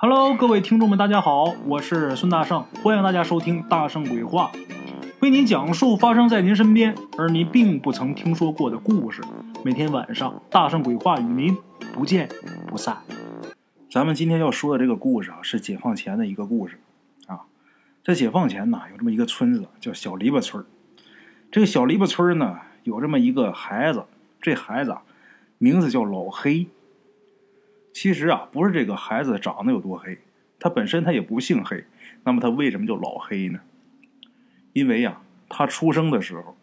Hello，各位听众们，大家好，我是孙大圣，欢迎大家收听《大圣鬼话》，为您讲述发生在您身边而您并不曾听说过的故事。每天晚上，《大圣鬼话》与您不见不散。咱们今天要说的这个故事啊，是解放前的一个故事啊。在解放前呢，有这么一个村子叫小篱笆村这个小篱笆村呢，有这么一个孩子，这孩子名字叫老黑。其实啊，不是这个孩子长得有多黑，他本身他也不姓黑。那么他为什么叫老黑呢？因为呀，他出生的时候，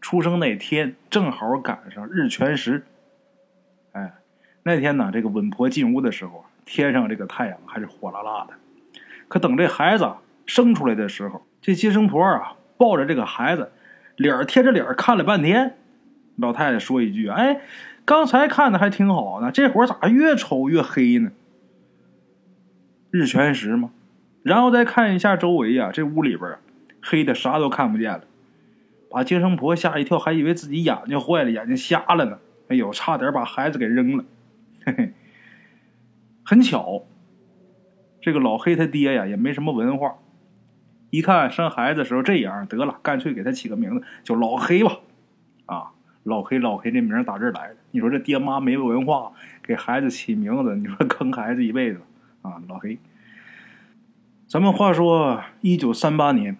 出生那天正好赶上日全食。哎，那天呢，这个稳婆进屋的时候，天上这个太阳还是火辣辣的。可等这孩子生出来的时候，这接生婆啊抱着这个孩子，脸贴着脸看了半天。老太太说一句：“哎。”刚才看的还挺好呢，这会儿咋越瞅越黑呢？日全食嘛，然后再看一下周围呀，这屋里边黑的啥都看不见了，把接生婆吓一跳，还以为自己眼睛坏了，眼睛瞎了呢。哎呦，差点把孩子给扔了。嘿嘿，很巧，这个老黑他爹呀也没什么文化，一看生孩子时候这样，得了，干脆给他起个名字叫老黑吧。老黑，老黑，这名打这儿来的。你说这爹妈没文化，给孩子起名字，你说坑孩子一辈子啊！老黑，咱们话说，一九三八年，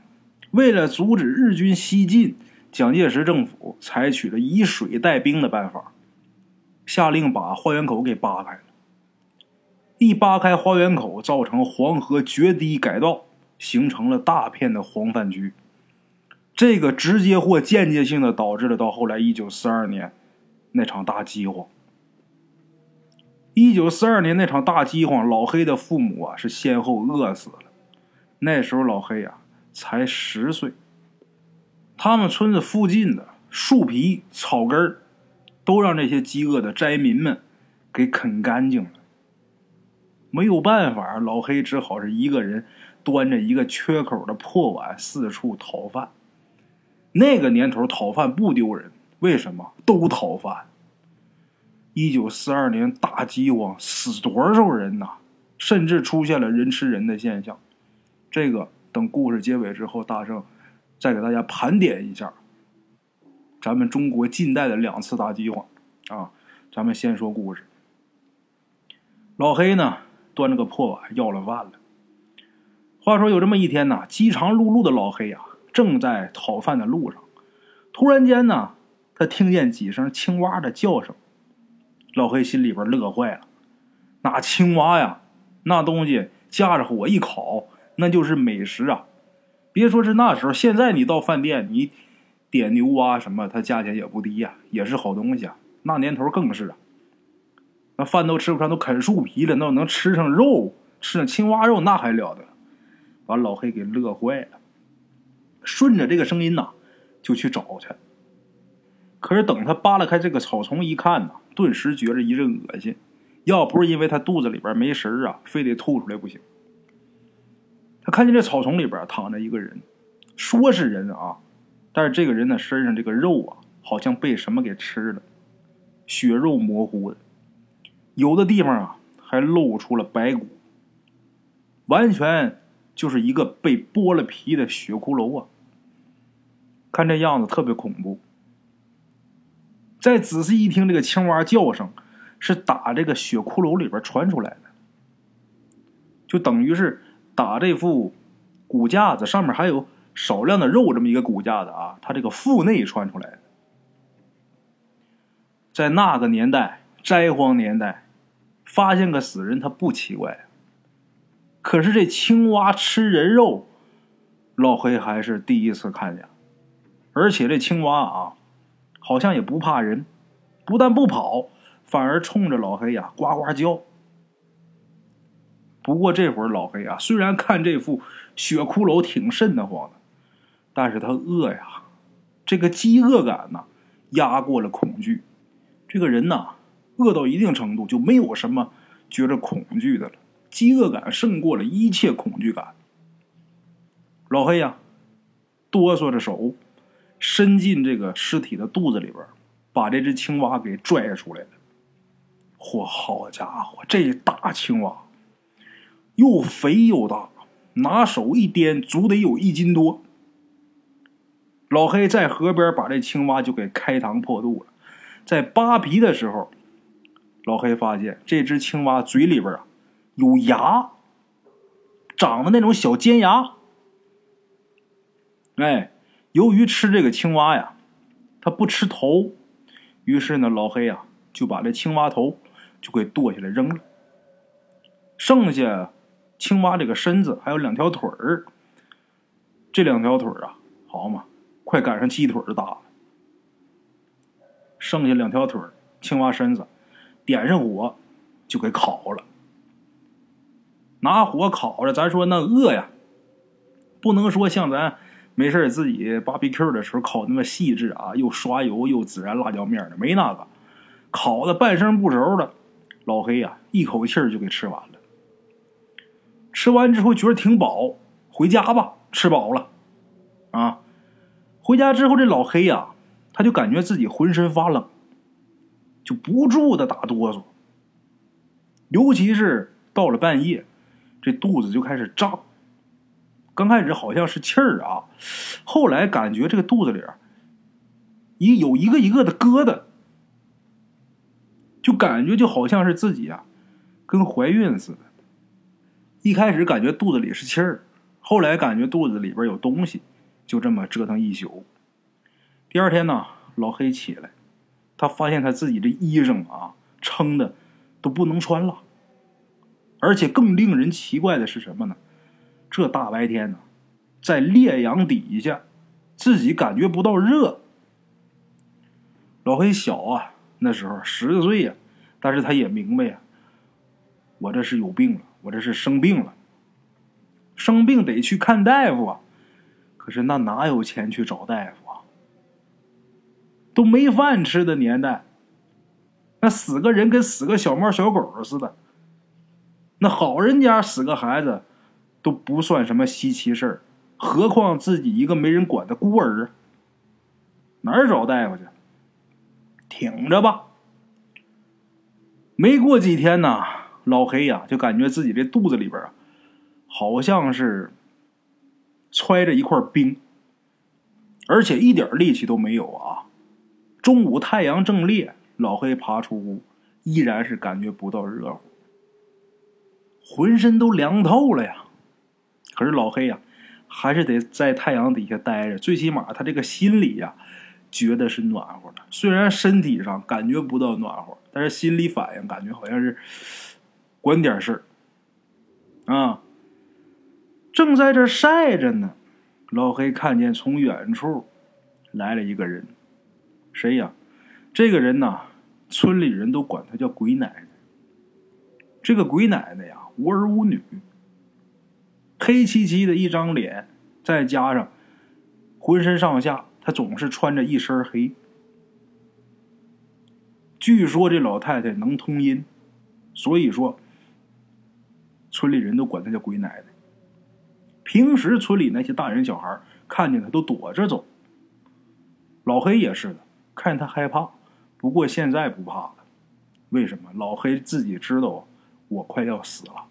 为了阻止日军西进，蒋介石政府采取了以水带兵的办法，下令把花园口给扒开了。一扒开花园口，造成黄河决堤改道，形成了大片的黄泛区。这个直接或间接性的导致了到后来一九四二年那场大饥荒。一九四二年那场大饥荒，老黑的父母啊是先后饿死了。那时候老黑啊才十岁。他们村子附近的树皮、草根都让这些饥饿的灾民们给啃干净了。没有办法，老黑只好是一个人端着一个缺口的破碗四处讨饭。那个年头讨饭不丢人，为什么都讨饭？一九四二年大饥荒，死多少人呐？甚至出现了人吃人的现象。这个等故事结尾之后，大圣再给大家盘点一下咱们中国近代的两次大饥荒啊。咱们先说故事。老黑呢，端着个破碗要了饭了。话说有这么一天呐，饥肠辘辘的老黑呀。正在讨饭的路上，突然间呢，他听见几声青蛙的叫声。老黑心里边乐坏了。那青蛙呀，那东西架着火一烤，那就是美食啊！别说是那时候，现在你到饭店，你点牛蛙什么，它价钱也不低呀，也是好东西啊。那年头更是啊，那饭都吃不上，都啃树皮了，那能吃上肉，吃上青蛙肉，那还了得！把老黑给乐坏了。顺着这个声音呐，就去找去。可是等他扒拉开这个草丛一看呐，顿时觉着一阵恶心。要不是因为他肚子里边没食啊，非得吐出来不行。他看见这草丛里边躺着一个人，说是人啊，但是这个人的身上这个肉啊，好像被什么给吃了，血肉模糊的，有的地方啊还露出了白骨，完全就是一个被剥了皮的血骷髅啊。看这样子特别恐怖。再仔细一听，这个青蛙叫声是打这个血骷髅里边传出来的，就等于是打这副骨架子上面还有少量的肉这么一个骨架子啊，它这个腹内传出来的。在那个年代，灾荒年代，发现个死人他不奇怪，可是这青蛙吃人肉，老黑还是第一次看见。而且这青蛙啊，好像也不怕人，不但不跑，反而冲着老黑呀呱呱叫。不过这会儿老黑啊，虽然看这副血骷髅挺瘆得慌的，但是他饿呀，这个饥饿感呐压过了恐惧。这个人呐，饿到一定程度就没有什么觉着恐惧的了，饥饿感胜过了一切恐惧感。老黑呀，哆嗦着手。伸进这个尸体的肚子里边，把这只青蛙给拽出来了。嚯，好家伙，这大青蛙又肥又大，拿手一掂，足得有一斤多。老黑在河边把这青蛙就给开膛破肚了，在扒皮的时候，老黑发现这只青蛙嘴里边啊有牙，长的那种小尖牙。哎，由于吃这个青蛙呀，它不吃头，于是呢，老黑呀就把这青蛙头就给剁下来扔了，剩下青蛙这个身子还有两条腿儿，这两条腿儿啊，好嘛。快赶上鸡腿的大了，剩下两条腿儿青蛙身子，点上火就给烤了。拿火烤着，咱说那饿呀，不能说像咱没事自己 BBQ 的时候烤那么细致啊，又刷油又孜然辣椒面的，没那个，烤的半生不熟的。老黑呀，一口气就给吃完了。吃完之后觉得挺饱，回家吧，吃饱了，啊。回家之后，这老黑呀，他就感觉自己浑身发冷，就不住的打哆嗦。尤其是到了半夜，这肚子就开始胀。刚开始好像是气儿啊，后来感觉这个肚子里一有一个一个的疙瘩，就感觉就好像是自己啊，跟怀孕似的。一开始感觉肚子里是气儿，后来感觉肚子里边有东西。就这么折腾一宿。第二天呢，老黑起来，他发现他自己的衣裳啊，撑的都不能穿了。而且更令人奇怪的是什么呢？这大白天呢，在烈阳底下，自己感觉不到热。老黑小啊，那时候十岁呀，但是他也明白呀，我这是有病了，我这是生病了，生病得去看大夫啊。可是那哪有钱去找大夫啊？都没饭吃的年代，那死个人跟死个小猫小狗似的。那好人家死个孩子都不算什么稀奇事儿，何况自己一个没人管的孤儿，哪儿找大夫去？挺着吧。没过几天呢，老黑呀就感觉自己这肚子里边啊，好像是。揣着一块冰，而且一点力气都没有啊！中午太阳正烈，老黑爬出屋，依然是感觉不到热乎，浑身都凉透了呀。可是老黑呀，还是得在太阳底下待着，最起码他这个心里呀，觉得是暖和的。虽然身体上感觉不到暖和，但是心理反应感觉好像是管点事儿啊。正在这晒着呢，老黑看见从远处来了一个人，谁呀？这个人呐，村里人都管他叫鬼奶奶。这个鬼奶奶呀，无儿无女，黑漆漆的一张脸，再加上浑身上下，她总是穿着一身黑。据说这老太太能通阴，所以说村里人都管她叫鬼奶奶。平时村里那些大人小孩看见他都躲着走。老黑也是的，看他害怕，不过现在不怕了。为什么？老黑自己知道，我快要死了，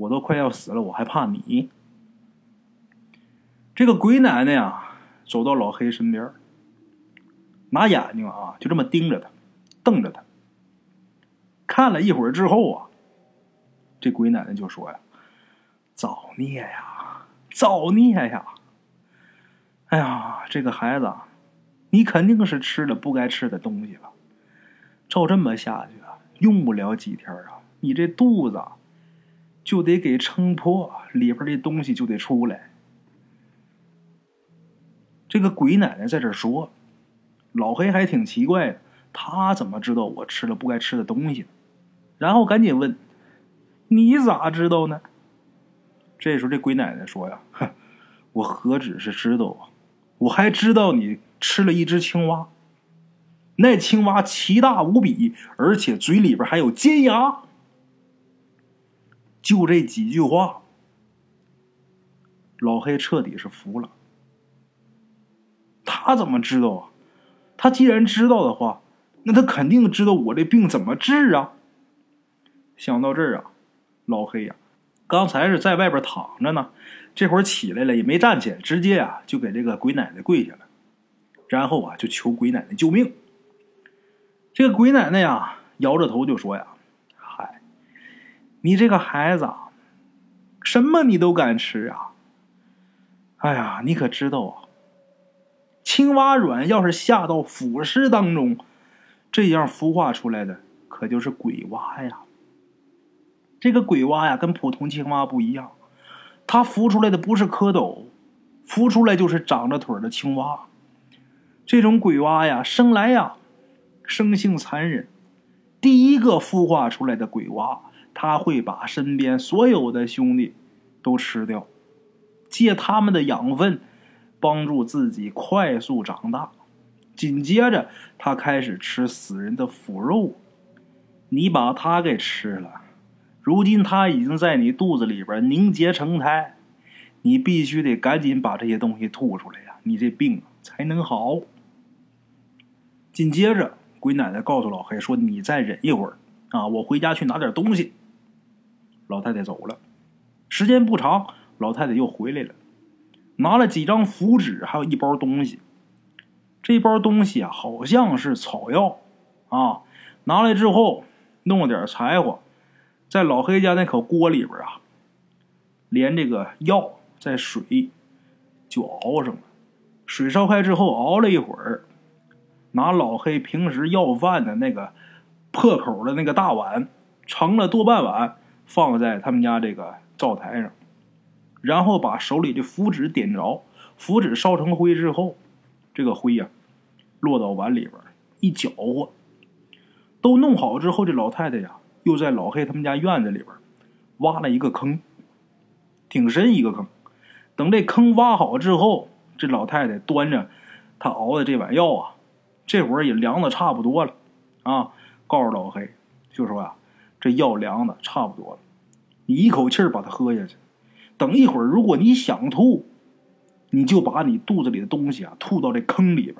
我都快要死了，我还怕你？这个鬼奶奶呀，走到老黑身边，拿眼睛啊，就这么盯着他，瞪着他。看了一会儿之后啊，这鬼奶奶就说呀。造孽呀！造孽呀！哎呀，这个孩子，你肯定是吃了不该吃的东西了。照这么下去啊，用不了几天啊，你这肚子就得给撑破，里边的东西就得出来。这个鬼奶奶在这说，老黑还挺奇怪的，他怎么知道我吃了不该吃的东西？然后赶紧问：“你咋知道呢？”这时候，这鬼奶奶说呀：“哼，我何止是知道啊，我还知道你吃了一只青蛙。那青蛙奇大无比，而且嘴里边还有尖牙。”就这几句话，老黑彻底是服了。他怎么知道啊？他既然知道的话，那他肯定知道我这病怎么治啊。想到这儿啊。老黑呀，刚才是在外边躺着呢，这会儿起来了也没站起来，直接啊就给这个鬼奶奶跪下了，然后啊就求鬼奶奶救命。这个鬼奶奶呀摇着头就说呀：“，你这个孩子，什么你都敢吃啊？哎呀，你可知道啊？青蛙卵要是下到腐尸当中，这样孵化出来的可就是鬼蛙呀。”这个鬼蛙呀，跟普通青蛙不一样，它孵出来的不是蝌蚪，孵出来就是长着腿的青蛙。这种鬼蛙呀，生来呀，生性残忍。第一个孵化出来的鬼蛙，他会把身边所有的兄弟都吃掉，借他们的养分，帮助自己快速长大。紧接着，他开始吃死人的腐肉。你把它给吃了。如今他已经在你肚子里边凝结成胎，你必须得赶紧把这些东西吐出来呀，你这病才能好。紧接着，鬼奶奶告诉老黑说：“你再忍一会儿啊，我回家去拿点东西。”老太太走了，时间不长，老太太又回来了，拿了几张符纸，还有一包东西。这包东西啊，好像是草药啊，拿来之后弄了点柴火。在老黑家那口锅里边啊，连这个药在水就熬上了。水烧开之后，熬了一会儿，拿老黑平时要饭的那个破口的那个大碗盛了多半碗，放在他们家这个灶台上，然后把手里的符纸点着，符纸烧成灰之后，这个灰呀落到碗里边一搅和，都弄好之后，这老太太呀。又在老黑他们家院子里边挖了一个坑，挺深一个坑。等这坑挖好之后，这老太太端着她熬的这碗药啊，这会儿也凉的差不多了啊。告诉老黑，就说啊，这药凉的差不多了，你一口气把它喝下去。等一会儿，如果你想吐，你就把你肚子里的东西啊吐到这坑里边。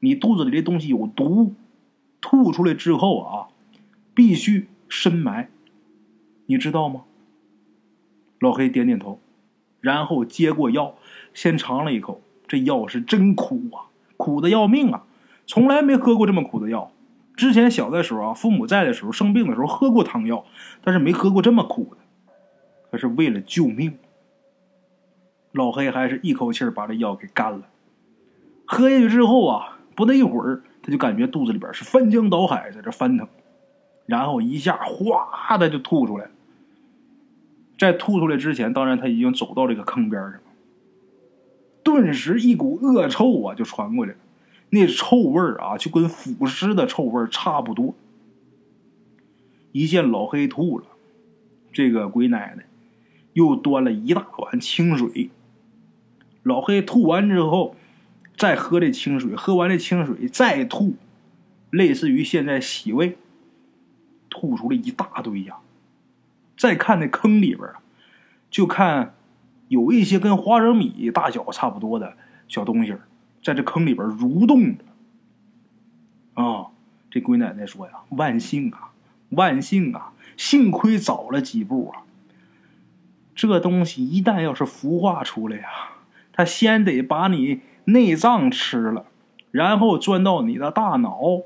你肚子里的东西有毒，吐出来之后啊。必须深埋，你知道吗？老黑点点头，然后接过药，先尝了一口。这药是真苦啊，苦的要命啊！从来没喝过这么苦的药。之前小的时候啊，父母在的时候生病的时候喝过汤药，但是没喝过这么苦的。可是为了救命，老黑还是一口气把这药给干了。喝下去之后啊，不大一会儿，他就感觉肚子里边是翻江倒海，在这翻腾。然后一下哗的就吐出来，在吐出来之前，当然他已经走到这个坑边上了。顿时一股恶臭啊就传过来了，那臭味儿啊就跟腐尸的臭味儿差不多。一见老黑吐了，这个鬼奶奶又端了一大碗清水。老黑吐完之后，再喝这清水，喝完这清水再吐，类似于现在洗胃。吐出了一大堆呀！再看那坑里边啊，就看有一些跟花生米大小差不多的小东西儿在这坑里边蠕动着。啊，这鬼奶奶说呀：“万幸啊，万幸啊！幸亏早了几步啊！这东西一旦要是孵化出来呀，它先得把你内脏吃了，然后钻到你的大脑，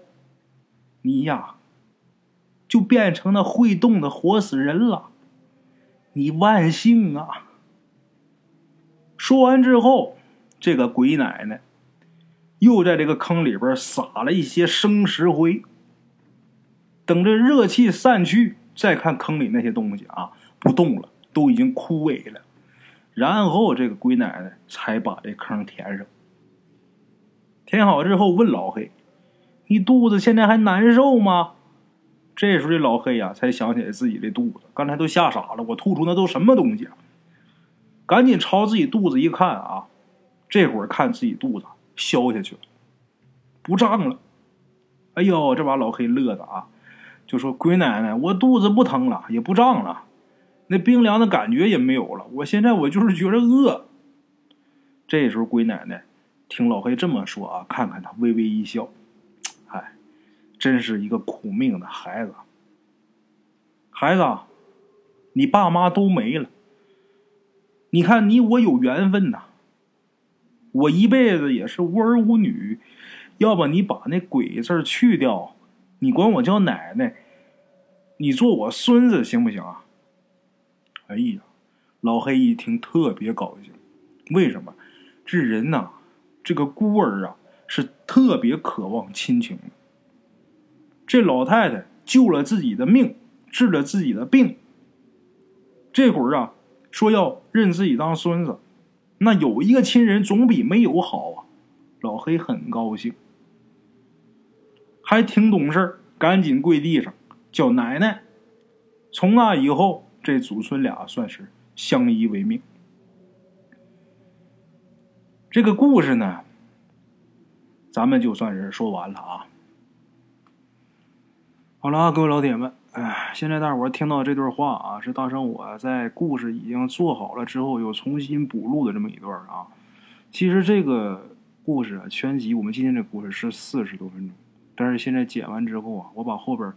你呀。”就变成那会动的活死人了，你万幸啊！说完之后，这个鬼奶奶又在这个坑里边撒了一些生石灰。等这热气散去，再看坑里那些东西啊，不动了，都已经枯萎了。然后这个鬼奶奶才把这坑填上。填好之后，问老黑：“你肚子现在还难受吗？”这时候，这老黑呀才想起来自己的肚子，刚才都吓傻了。我吐出那都什么东西啊？赶紧朝自己肚子一看啊，这会儿看自己肚子消下去了，不胀了。哎呦，这把老黑乐的啊，就说：“鬼奶奶，我肚子不疼了，也不胀了，那冰凉的感觉也没有了。我现在我就是觉着饿。”这时候，鬼奶奶听老黑这么说啊，看看他，微微一笑。哎真是一个苦命的孩子，孩子，你爸妈都没了。你看你我有缘分呐，我一辈子也是无儿无女，要不你把那鬼字去掉，你管我叫奶奶，你做我孙子行不行啊？哎呀，老黑一听特别高兴，为什么？这人呐，这个孤儿啊，是特别渴望亲情。这老太太救了自己的命，治了自己的病。这会儿啊，说要认自己当孙子，那有一个亲人总比没有好啊。老黑很高兴，还挺懂事赶紧跪地上叫奶奶。从那以后，这祖孙俩算是相依为命。这个故事呢，咱们就算是说完了啊。好了啊，各位老铁们，哎，现在大伙听到这段话啊，是大圣我在故事已经做好了之后又重新补录的这么一段啊。其实这个故事啊，全集我们今天这故事是四十多分钟，但是现在剪完之后啊，我把后边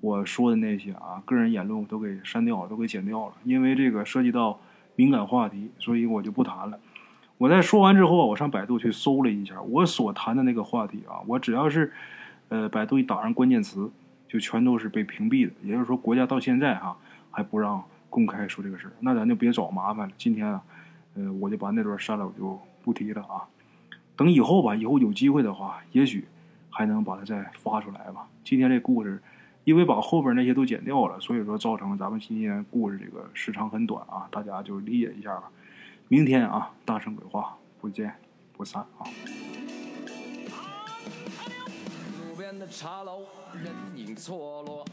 我说的那些啊个人言论我都给删掉了，都给剪掉了，因为这个涉及到敏感话题，所以我就不谈了。我在说完之后，我上百度去搜了一下，我所谈的那个话题啊，我只要是呃百度一打上关键词。就全都是被屏蔽的，也就是说，国家到现在哈还不让公开说这个事儿，那咱就别找麻烦了。今天啊，呃，我就把那段删了，我就不提了啊。等以后吧，以后有机会的话，也许还能把它再发出来吧。今天这故事，因为把后边那些都剪掉了，所以说造成咱们今天故事这个时长很短啊，大家就理解一下吧。明天啊，大圣鬼话不见不散啊。的茶楼，人影错落。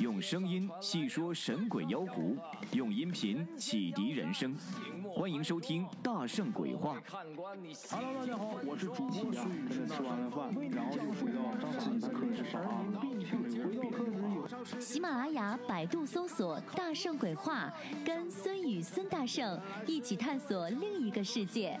用声音细说神鬼妖狐，用音频启迪人生。欢迎收听《大圣鬼话》。Hello，大家好，我是主播孙宇。吃完了饭，然后就回到自己的课室上啊。喜马拉雅、百度搜索“大圣鬼话”，跟孙宇、孙大圣一起探索另一个世界。